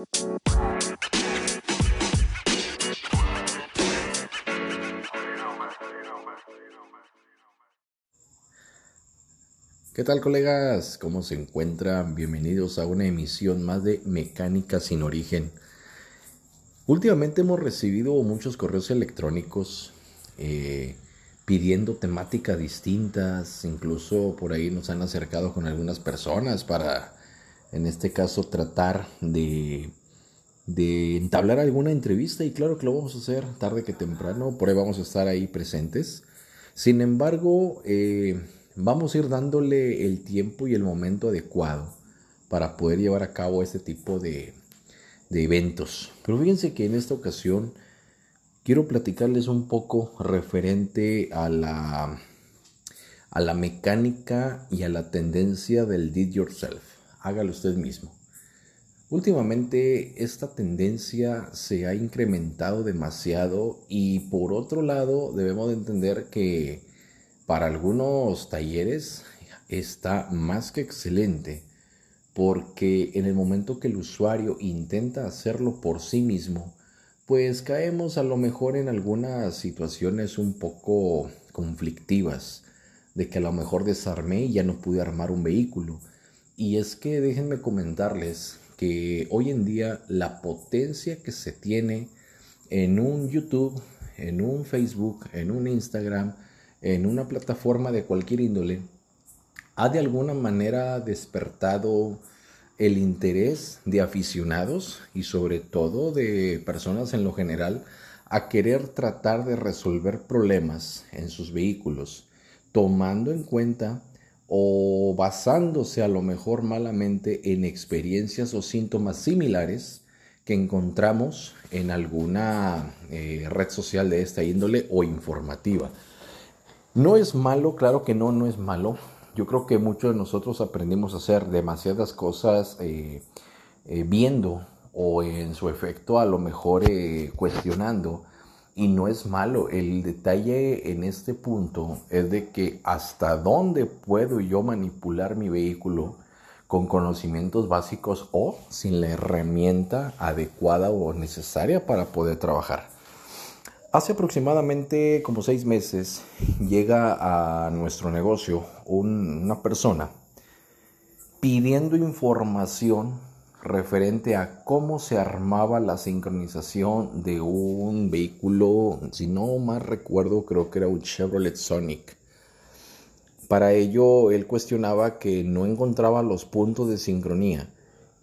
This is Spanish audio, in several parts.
¿Qué tal colegas? ¿Cómo se encuentran? Bienvenidos a una emisión más de Mecánica sin origen. Últimamente hemos recibido muchos correos electrónicos eh, pidiendo temáticas distintas, incluso por ahí nos han acercado con algunas personas para, en este caso, tratar de, de entablar alguna entrevista y claro que lo vamos a hacer tarde que temprano, por ahí vamos a estar ahí presentes. Sin embargo, eh, vamos a ir dándole el tiempo y el momento adecuado para poder llevar a cabo este tipo de, eventos. Pero fíjense que en esta ocasión quiero platicarles un poco referente a la, a la mecánica y a la tendencia del did yourself. Hágalo usted mismo. Últimamente esta tendencia se ha incrementado demasiado y por otro lado debemos de entender que para algunos talleres está más que excelente porque en el momento que el usuario intenta hacerlo por sí mismo, pues caemos a lo mejor en algunas situaciones un poco conflictivas, de que a lo mejor desarmé y ya no pude armar un vehículo. Y es que déjenme comentarles que hoy en día la potencia que se tiene en un YouTube, en un Facebook, en un Instagram, en una plataforma de cualquier índole, ha de alguna manera despertado el interés de aficionados y sobre todo de personas en lo general a querer tratar de resolver problemas en sus vehículos, tomando en cuenta o basándose a lo mejor malamente en experiencias o síntomas similares que encontramos en alguna eh, red social de esta índole o informativa. No es malo, claro que no, no es malo. Yo creo que muchos de nosotros aprendimos a hacer demasiadas cosas eh, eh, viendo o en su efecto a lo mejor cuestionando. Y no es malo. El detalle en este punto es de que hasta dónde puedo yo manipular mi vehículo con conocimientos básicos o sin la herramienta adecuada o necesaria para poder trabajar. Hace aproximadamente como seis meses llega a nuestro negocio una persona pidiendo información referente a cómo se armaba la sincronización de un vehículo, si no más recuerdo, creo que era un Chevrolet Sonic. Para ello, él cuestionaba que no encontraba los puntos de sincronía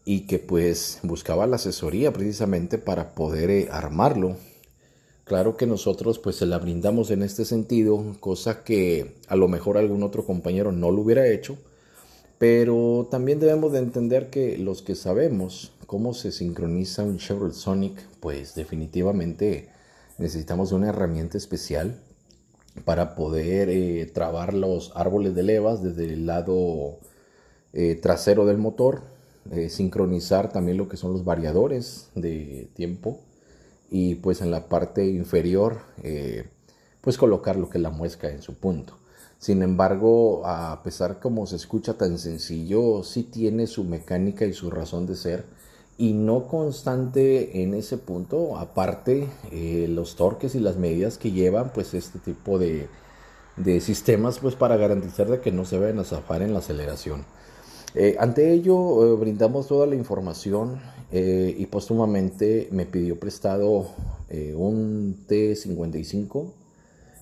y que pues buscaba la asesoría precisamente para poder eh, armarlo Claro que nosotros pues se la brindamos en este sentido, cosa que a lo mejor algún otro compañero no lo hubiera hecho, pero también debemos de entender que los que sabemos cómo se sincroniza un Chevrolet Sonic, pues definitivamente necesitamos una herramienta especial para poder eh, trabar los árboles de levas desde el lado eh, trasero del motor, eh, sincronizar también lo que son los variadores de tiempo y pues en la parte inferior pues colocar lo que es la muesca en su punto. Sin embargo, a pesar como se escucha tan sencillo, sí tiene su mecánica y su razón de ser y no constante en ese punto, aparte eh, los torques y las medidas que llevan pues este tipo de, de sistemas pues para garantizar de que no se vayan a zafar en la aceleración. Eh, ante ello, eh, brindamos toda la información y póstumamente me pidió prestado un T55,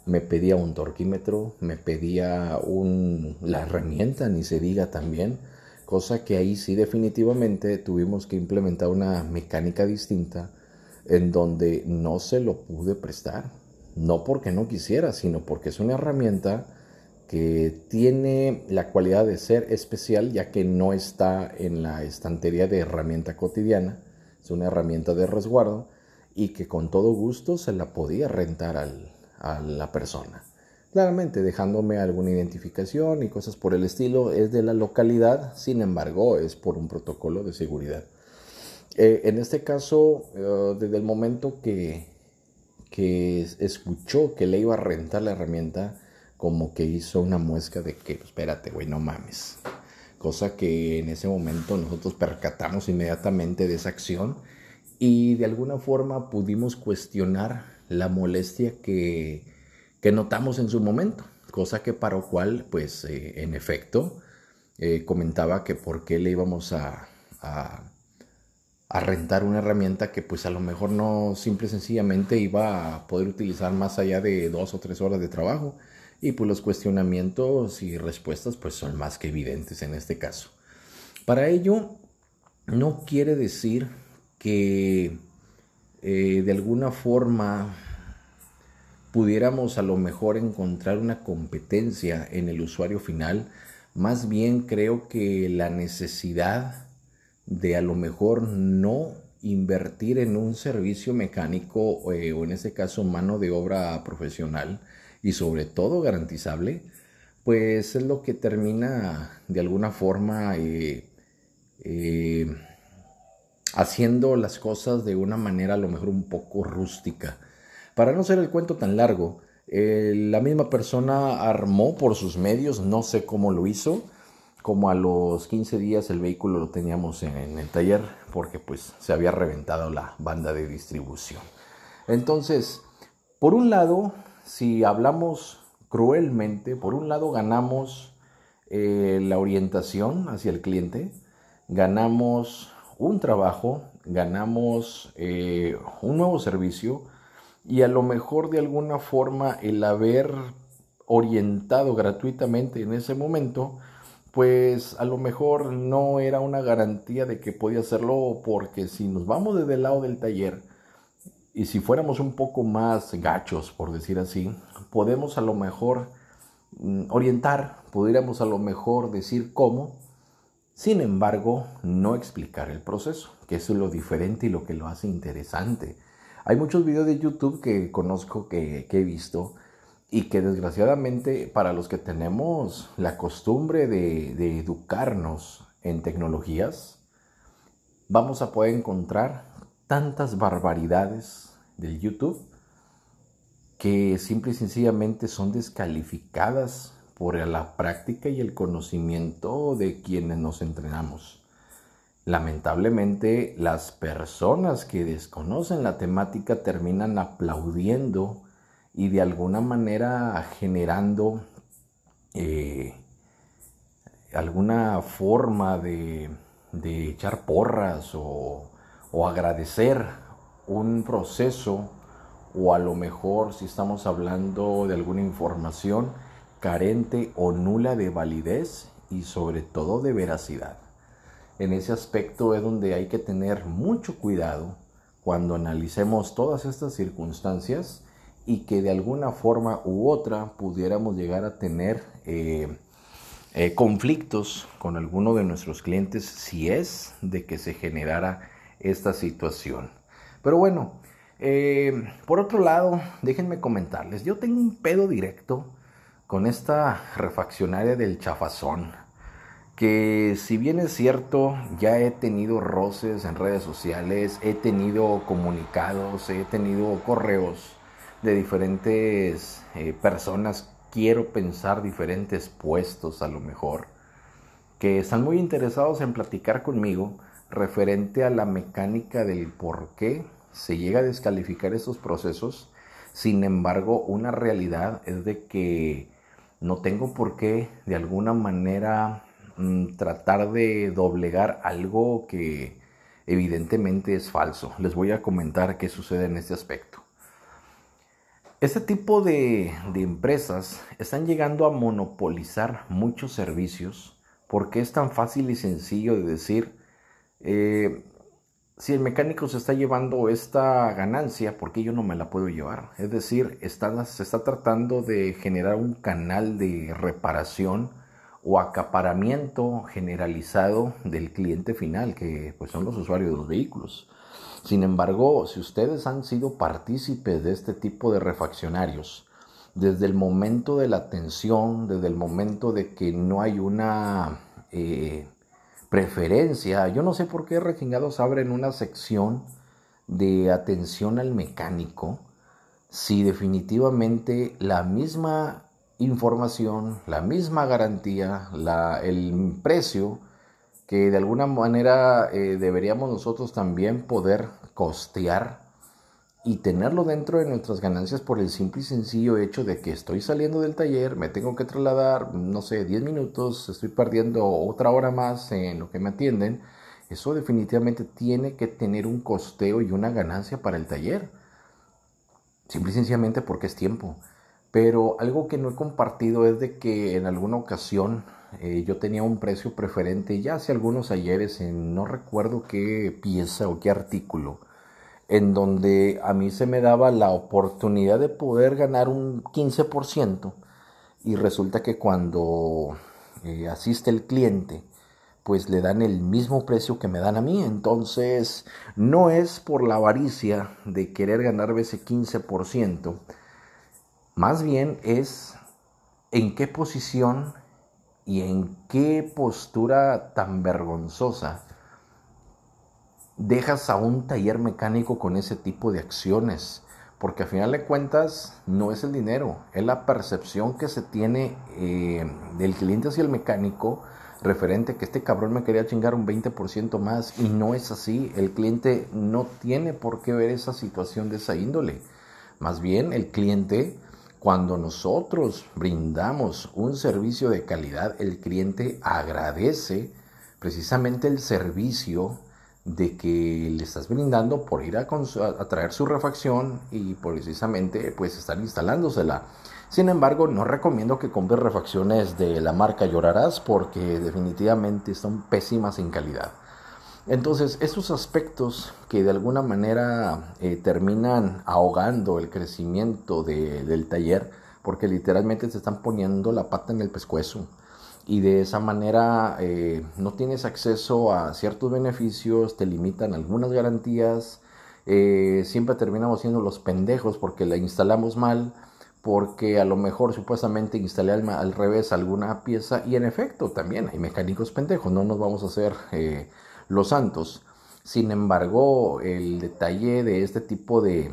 me pedía un torquímetro, me pedía un, la herramienta, ni se diga también, cosa que ahí sí definitivamente tuvimos que implementar una mecánica distinta en donde no se lo pude prestar, no porque no quisiera, sino porque es una herramienta que tiene la cualidad de ser especial ya que no está en la estantería de herramienta cotidiana, es una herramienta de resguardo y que con todo gusto se la podía rentar a la persona. Claramente dejándome alguna identificación y cosas por el estilo, es de la localidad, sin embargo es por un protocolo de seguridad. Eh, en este caso, eh, desde el momento que, que escuchó que le iba a rentar la herramienta, como que hizo una muesca de que, espérate, güey, no mames. cosa que en ese momento nosotros percatamos inmediatamente de esa acción y de alguna forma pudimos cuestionar la molestia que, que notamos en su momento, cosa que para lo cual, pues eh, en efecto, eh, comentaba que por qué le íbamos a, a, rentar una herramienta que pues a lo mejor no simple y sencillamente iba a poder utilizar más allá de dos o tres horas de trabajo. Y pues los cuestionamientos y respuestas pues son más que evidentes en este caso. Para ello, no quiere decir que eh, de alguna forma pudiéramos a lo mejor encontrar una competencia en el usuario final, más bien creo que la necesidad de a lo mejor no invertir en un servicio mecánico eh, o en este caso mano de obra profesional y sobre todo garantizable, pues es lo que termina de alguna forma eh, haciendo las cosas de una manera a lo mejor un poco rústica. Para no ser el cuento tan largo, eh, la misma persona armó por sus medios, no sé cómo lo hizo, como a los 15 días el vehículo lo teníamos en, el taller porque pues se había reventado la banda de distribución. Entonces, por un lado, si hablamos cruelmente, por un lado ganamos eh, la orientación hacia el cliente, ganamos un trabajo, ganamos eh, un nuevo servicio y a lo mejor de alguna forma el haber orientado gratuitamente en ese momento, pues a lo mejor no era una garantía de que podía hacerlo porque si nos vamos desde el lado del taller y si fuéramos un poco más gachos, por decir así, podemos a lo mejor mm, orientar, pudiéramos a lo mejor decir cómo, sin embargo, no explicar el proceso, que es lo diferente y lo que lo hace interesante. Hay muchos videos de YouTube que conozco, que, he visto, y que desgraciadamente para los que tenemos la costumbre de, de educarnos en tecnologías, vamos a poder encontrar tantas barbaridades del YouTube que simple y sencillamente son descalificadas por la práctica y el conocimiento de quienes nos entrenamos. Lamentablemente, las personas que desconocen la temática terminan aplaudiendo y de alguna manera generando eh, alguna forma de, echar porras o, o agradecer un proceso o a lo mejor si estamos hablando de alguna información carente o nula de validez y sobre todo de veracidad. En ese aspecto es donde hay que tener mucho cuidado cuando analicemos todas estas circunstancias y que de alguna forma u otra pudiéramos llegar a tener eh, eh, conflictos con alguno de nuestros clientes si es de que se generara esta situación. Pero bueno, eh, por otro lado, déjenme comentarles, yo tengo un pedo directo con esta refaccionaria del chafazón, que si bien es cierto, ya he tenido roces en redes sociales, he tenido comunicados, he tenido correos de diferentes eh, personas, quiero pensar diferentes puestos a lo mejor, que están muy interesados en platicar conmigo referente a la mecánica del por qué se llega a descalificar estos procesos. Sin embargo, una realidad es de que no tengo por qué de alguna manera mm, tratar de doblegar algo que evidentemente es falso. Les voy a comentar qué sucede en este aspecto. Este tipo de, empresas están llegando a monopolizar muchos servicios porque es tan fácil y sencillo de decir, eh, si el mecánico se está llevando esta ganancia, ¿por qué yo no me la puedo llevar? Es decir, se está tratando de generar un canal de reparación o acaparamiento generalizado del cliente final, que pues son los usuarios de los vehículos. Sin embargo, si ustedes han sido partícipes de este tipo de refaccionarios, desde el momento de la atención, desde el momento de que no hay una eh, preferencia. Yo no sé por qué refingados abren una sección de atención al mecánico si definitivamente la misma información, la misma garantía, la, el precio que de alguna manera eh, deberíamos nosotros también poder costear y tenerlo dentro de nuestras ganancias por el simple y sencillo hecho de que estoy saliendo del taller, me tengo que trasladar, no sé, 10 minutos, estoy perdiendo otra hora más en lo que me atienden, eso definitivamente tiene que tener un costeo y una ganancia para el taller. Simple y sencillamente porque es tiempo. Pero algo que no he compartido es de que en alguna ocasión eh, yo tenía un precio preferente ya hace algunos ayeres en no recuerdo qué pieza o qué artículo en donde a mí se me daba la oportunidad de poder ganar un 15% y resulta que cuando eh, asiste el cliente, pues le dan el mismo precio que me dan a mí. Entonces, no es por la avaricia de querer ganar ese 15%, más bien es en qué posición y en qué postura tan vergonzosa dejas a un taller mecánico con ese tipo de acciones. Porque al final de cuentas no es el dinero, es la percepción que se tiene eh, del cliente hacia el mecánico referente que este cabrón me quería chingar un 20% más y no es así. El cliente no tiene por qué ver esa situación de esa índole. Más bien el cliente, cuando nosotros brindamos un servicio de calidad, el cliente agradece precisamente el servicio de que le estás brindando por ir a, traer su refacción y precisamente pues están instalándosela. Sin embargo, no recomiendo que compres refacciones de la marca Llorarás porque definitivamente son pésimas en calidad. Entonces, esos aspectos que de alguna manera eh, terminan ahogando el crecimiento del taller, porque literalmente se están poniendo la pata en el pescuezo y de esa manera eh, no tienes acceso a ciertos beneficios, te limitan algunas garantías, eh, siempre terminamos siendo los pendejos porque la instalamos mal, porque a lo mejor supuestamente instalé al, revés alguna pieza y en efecto también hay mecánicos pendejos, no nos vamos a hacer eh, los santos. Sin embargo, el detalle de este tipo de,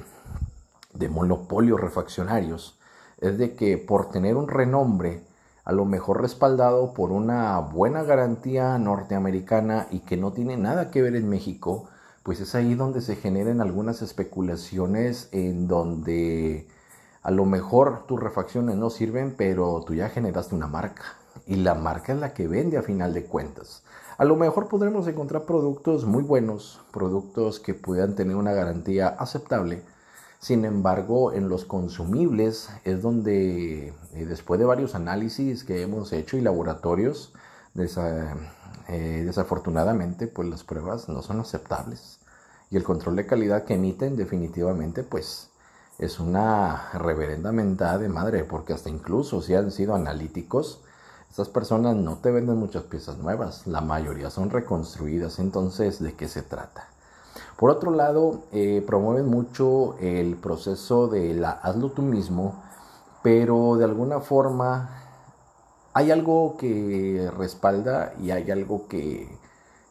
de monopolios refaccionarios es de que por tener un renombre, a lo mejor respaldado por una buena garantía norteamericana y que no tiene nada que ver en México, pues es ahí donde se generan algunas especulaciones en donde a lo mejor tus refacciones no sirven, pero tú ya generaste una marca y la marca es la que vende a final de cuentas. A lo mejor podremos encontrar productos muy buenos, productos que puedan tener una garantía aceptable, sin embargo, en los consumibles es donde, eh, después de varios análisis que hemos hecho y laboratorios, eh, desafortunadamente, pues las pruebas no son aceptables. Y el control de calidad que emiten definitivamente, pues es una reverenda mentada de madre, porque hasta incluso si han sido analíticos, estas personas no te venden muchas piezas nuevas, la mayoría son reconstruidas. Entonces, ¿de qué se trata? Por otro lado, eh, promueven mucho el proceso de la hazlo tú mismo, pero de alguna forma hay algo que respalda y hay algo que,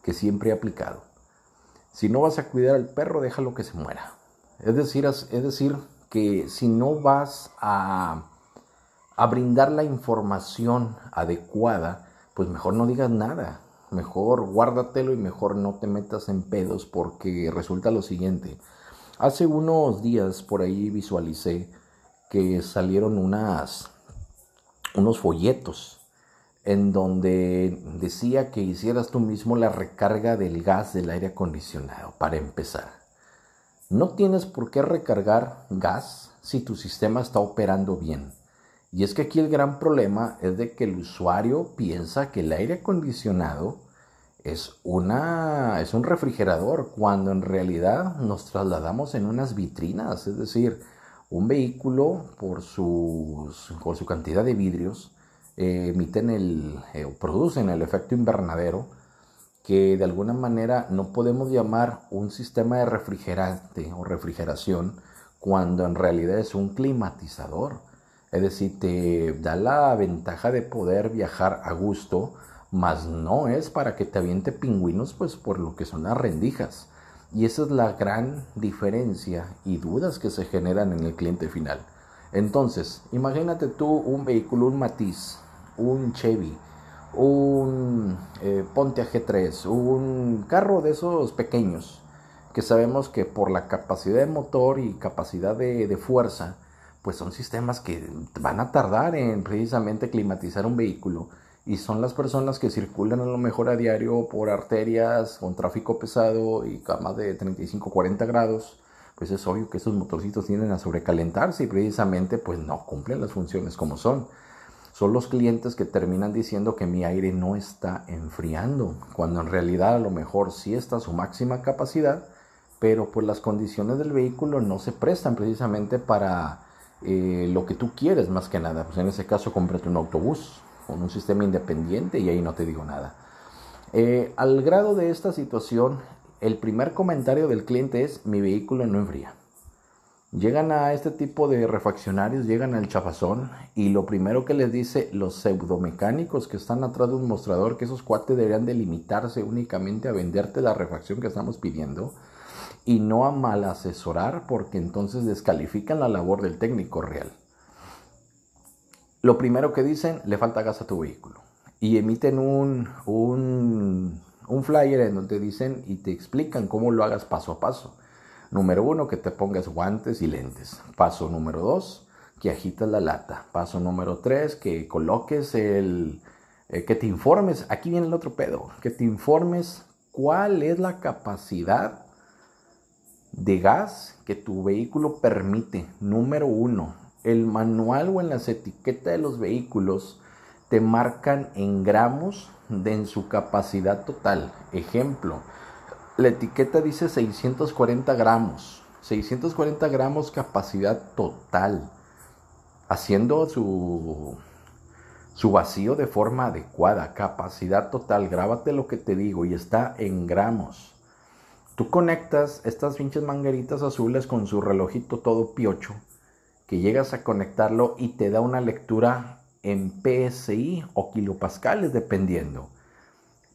siempre he aplicado. Si no vas a cuidar al perro, déjalo que se muera. Es decir, es decir que si no vas a, a brindar la información adecuada, pues mejor no digas nada mejor guárdatelo y mejor no te metas en pedos porque resulta lo siguiente. Hace unos días por ahí visualicé que salieron unas unos folletos en donde decía que hicieras tú mismo la recarga del gas del aire acondicionado para empezar. No tienes por qué recargar gas si tu sistema está operando bien. Y es que aquí el gran problema es de que el usuario piensa que el aire acondicionado es, una, es un refrigerador cuando en realidad nos trasladamos en unas vitrinas, es decir, un vehículo por, sus, por su cantidad de vidrios eh, emiten el, eh, producen el efecto invernadero que de alguna manera no podemos llamar un sistema de refrigerante o refrigeración cuando en realidad es un climatizador. Es decir, te da la ventaja de poder viajar a gusto, mas no es para que te aviente pingüinos, pues por lo que son las rendijas. Y esa es la gran diferencia y dudas que se generan en el cliente final. Entonces, imagínate tú un vehículo, un Matiz, un Chevy, un eh, Ponte G3, un carro de esos pequeños, que sabemos que por la capacidad de motor y capacidad de, de fuerza, pues son sistemas que van a tardar en precisamente climatizar un vehículo y son las personas que circulan a lo mejor a diario por arterias con tráfico pesado y a más de 35-40 grados, pues es obvio que esos motorcitos tienden a sobrecalentarse y precisamente pues no cumplen las funciones como son. Son los clientes que terminan diciendo que mi aire no está enfriando, cuando en realidad a lo mejor sí está a su máxima capacidad, pero pues las condiciones del vehículo no se prestan precisamente para eh, lo que tú quieres más que nada. Pues en ese caso cómprate un autobús con un sistema independiente y ahí no te digo nada. Eh, al grado de esta situación, el primer comentario del cliente es mi vehículo no enfría. Llegan a este tipo de refaccionarios, llegan al chapazón y lo primero que les dice los pseudomecánicos que están atrás de un mostrador, que esos cuates deberían de limitarse únicamente a venderte la refacción que estamos pidiendo y no a mal asesorar porque entonces descalifican la labor del técnico real. Lo primero que dicen, le falta gas a tu vehículo y emiten un, un, un flyer en donde dicen y te explican cómo lo hagas paso a paso. Número uno, que te pongas guantes y lentes. Paso número dos, que agitas la lata. Paso número tres, que coloques el... Eh, que te informes, aquí viene el otro pedo, que te informes cuál es la capacidad de gas que tu vehículo permite. Número uno, el manual o en las etiquetas de los vehículos te marcan en gramos de su capacidad total. Ejemplo, la etiqueta dice 640 gramos. 640 gramos capacidad total. Haciendo su, su vacío de forma adecuada. Capacidad total. Grábate lo que te digo y está en gramos. Tú conectas estas pinches mangueritas azules con su relojito todo piocho. Que llegas a conectarlo y te da una lectura en PSI o kilopascales dependiendo.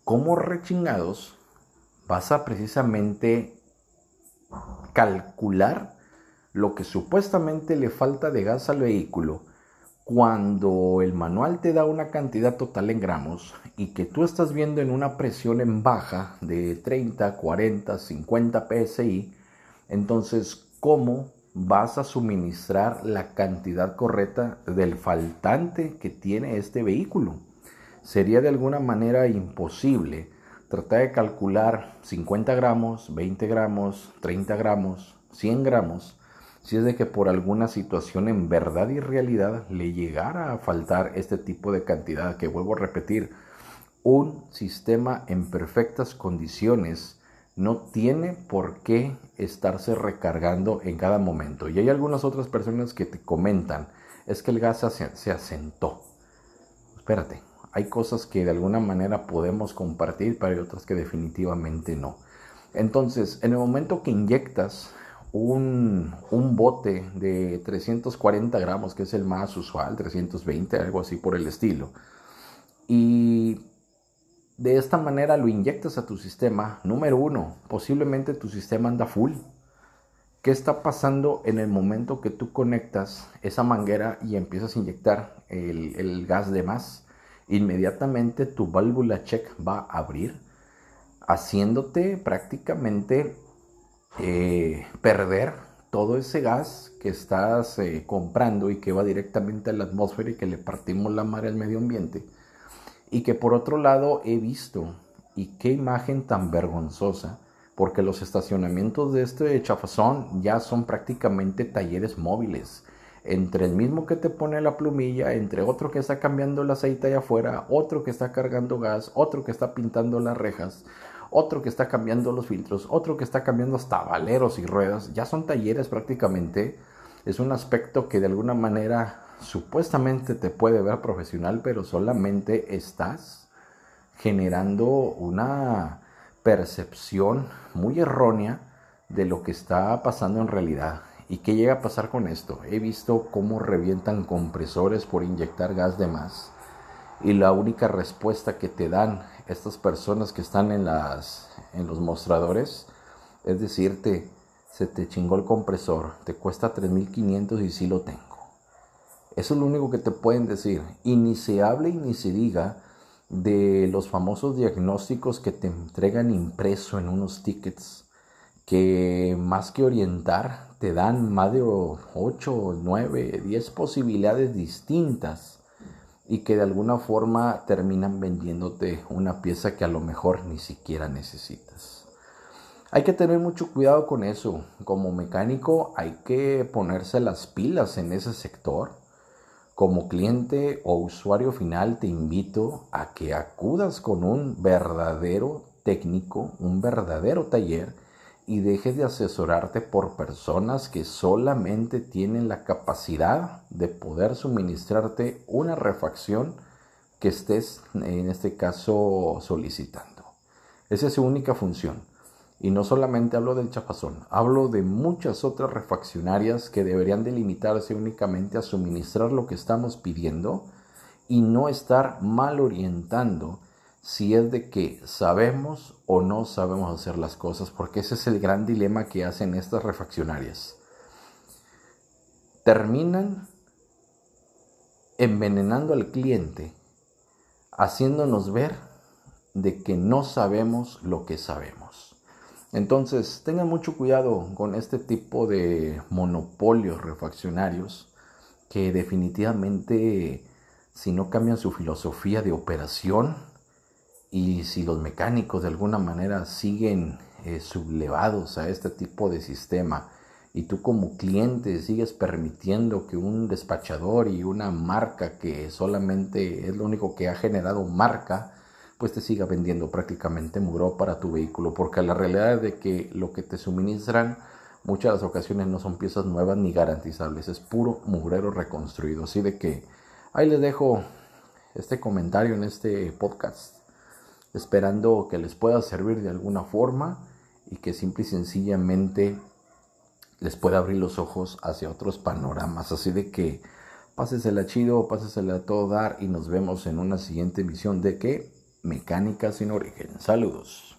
¿Cómo rechingados vas a precisamente calcular lo que supuestamente le falta de gas al vehículo cuando el manual te da una cantidad total en gramos y que tú estás viendo en una presión en baja de 30, 40, 50 psi, entonces ¿cómo vas a suministrar la cantidad correcta del faltante que tiene este vehículo? Sería de alguna manera imposible tratar de calcular 50 gramos, 20 gramos, 30 gramos, 100 gramos, si es de que por alguna situación en verdad y realidad le llegara a faltar este tipo de cantidad, que vuelvo a repetir, un sistema en perfectas condiciones no tiene por qué estarse recargando en cada momento. Y hay algunas otras personas que te comentan, es que el gas se, se asentó. Espérate, hay cosas que de alguna manera podemos compartir, pero hay otras que definitivamente no. Entonces, en el momento que inyectas un, bote de 340 gramos, que es el más usual, 320, algo así por el estilo, y de esta manera lo inyectas a tu sistema, número uno, posiblemente tu sistema anda full. ¿Qué está pasando en el momento que tú conectas esa manguera y empiezas a inyectar el gas de más? inmediatamente tu válvula check va a abrir, haciéndote prácticamente eh, perder todo ese gas que estás eh, comprando y que va directamente a la atmósfera y que le partimos la mar al medio ambiente. Y que por otro lado he visto, y qué imagen tan vergonzosa, porque los estacionamientos de este chafazón ya son prácticamente talleres móviles entre el mismo que te pone la plumilla, entre otro que está cambiando el aceite allá afuera, otro que está cargando gas, otro que está pintando las rejas, otro que está cambiando los filtros, otro que está cambiando hasta valeros y ruedas, ya son talleres prácticamente. Es un aspecto que de alguna manera supuestamente te puede ver profesional, pero solamente estás generando una percepción muy errónea de lo que está pasando en realidad. ¿Y qué llega a pasar con esto? He visto cómo revientan compresores por inyectar gas de más. Y la única respuesta que te dan estas personas que están en, las, en los mostradores es decirte, se te chingó el compresor, te cuesta 3.500 y sí lo tengo. Eso es lo único que te pueden decir. Y ni se hable y ni se diga de los famosos diagnósticos que te entregan impreso en unos tickets que más que orientar te dan más de 8, 9, 10 posibilidades distintas y que de alguna forma terminan vendiéndote una pieza que a lo mejor ni siquiera necesitas. Hay que tener mucho cuidado con eso. Como mecánico hay que ponerse las pilas en ese sector. Como cliente o usuario final te invito a que acudas con un verdadero técnico, un verdadero taller y dejes de asesorarte por personas que solamente tienen la capacidad de poder suministrarte una refacción que estés en este caso solicitando. Esa es su única función. Y no solamente hablo del chapazón, hablo de muchas otras refaccionarias que deberían delimitarse únicamente a suministrar lo que estamos pidiendo y no estar mal orientando si es de que sabemos o no sabemos hacer las cosas, porque ese es el gran dilema que hacen estas refaccionarias. Terminan envenenando al cliente, haciéndonos ver de que no sabemos lo que sabemos. Entonces, tengan mucho cuidado con este tipo de monopolios refaccionarios que definitivamente, si no cambian su filosofía de operación, y si los mecánicos de alguna manera siguen eh, sublevados a este tipo de sistema y tú como cliente sigues permitiendo que un despachador y una marca que solamente es lo único que ha generado marca, pues te siga vendiendo prácticamente muro para tu vehículo, porque la realidad es de que lo que te suministran muchas de las ocasiones no son piezas nuevas ni garantizables, es puro mugrero reconstruido. Así de que ahí les dejo este comentario en este podcast esperando que les pueda servir de alguna forma y que simple y sencillamente les pueda abrir los ojos hacia otros panoramas. Así de que pásesela chido, pásesela a todo dar y nos vemos en una siguiente emisión de que Mecánica sin origen. Saludos.